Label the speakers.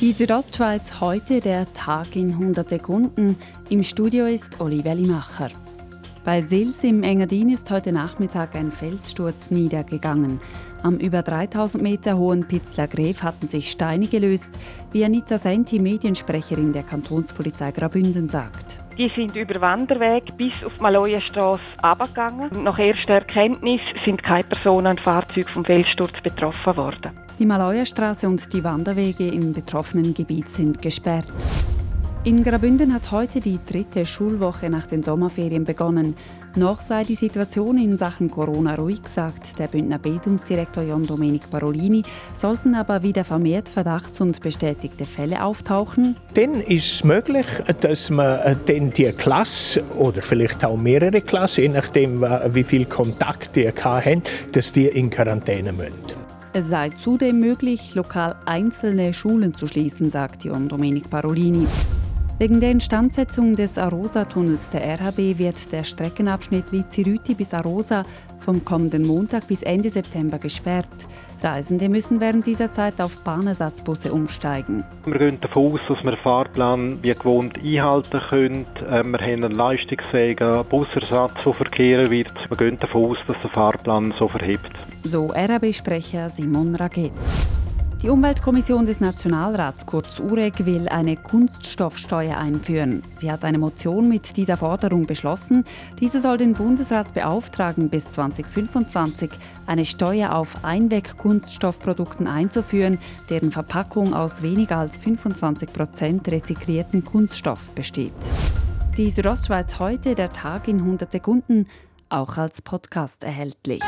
Speaker 1: Die Südostschweiz heute der Tag in 100 Sekunden. Im Studio ist Olivia Limacher. Bei Sils im Engadin ist heute Nachmittag ein Felssturz niedergegangen. Am über 3000 Meter hohen Pitzler Gref hatten sich Steine gelöst, wie Anita Senti, Mediensprecherin der Kantonspolizei Graubünden, sagt.
Speaker 2: Die sind über Wanderweg bis auf die Malojastrasse abgegangen. Nach erster Erkenntnis sind keine Personen und Fahrzeuge vom Felssturz betroffen worden.
Speaker 1: Die Malojastraße und die Wanderwege im betroffenen Gebiet sind gesperrt. In Graubünden hat heute die dritte Schulwoche nach den Sommerferien begonnen. Noch sei die Situation in Sachen Corona ruhig, sagt der Bündner Bildungsdirektor John Domenic Parolini. Sollten aber wieder vermehrt Verdachts- und bestätigte Fälle auftauchen,
Speaker 3: dann ist es möglich, dass man äh, dann die Klasse oder vielleicht auch mehrere Klassen, je nachdem wie viel Kontakt die haben, dass die in Quarantäne müssen.
Speaker 1: Es sei zudem möglich, lokal einzelne Schulen zu schließen, sagt John Domenic Parolini. Wegen der Instandsetzung des Arosa-Tunnels der RHB wird der Streckenabschnitt Lizirüti bis Arosa vom kommenden Montag bis Ende September gesperrt. Reisende müssen während dieser Zeit auf Bahnersatzbusse umsteigen.
Speaker 4: Wir gehen davon aus, dass wir den Fahrplan wie gewohnt einhalten können. Äh, wir haben einen leistungsfähigen Busersatz, der verkehren wird. Wir gehen davon aus, dass der Fahrplan so verhebt.
Speaker 1: So RHB-Sprecher Simon Raget. Die Umweltkommission des Nationalrats, kurz UREG, will eine Kunststoffsteuer einführen. Sie hat eine Motion mit dieser Forderung beschlossen. Diese soll den Bundesrat beauftragen, bis 2025 eine Steuer auf Einweg-Kunststoffprodukten einzuführen, deren Verpackung aus weniger als 25 Prozent rezyklierten Kunststoff besteht. Die Südostschweiz heute, der Tag in 100 Sekunden, auch als Podcast erhältlich.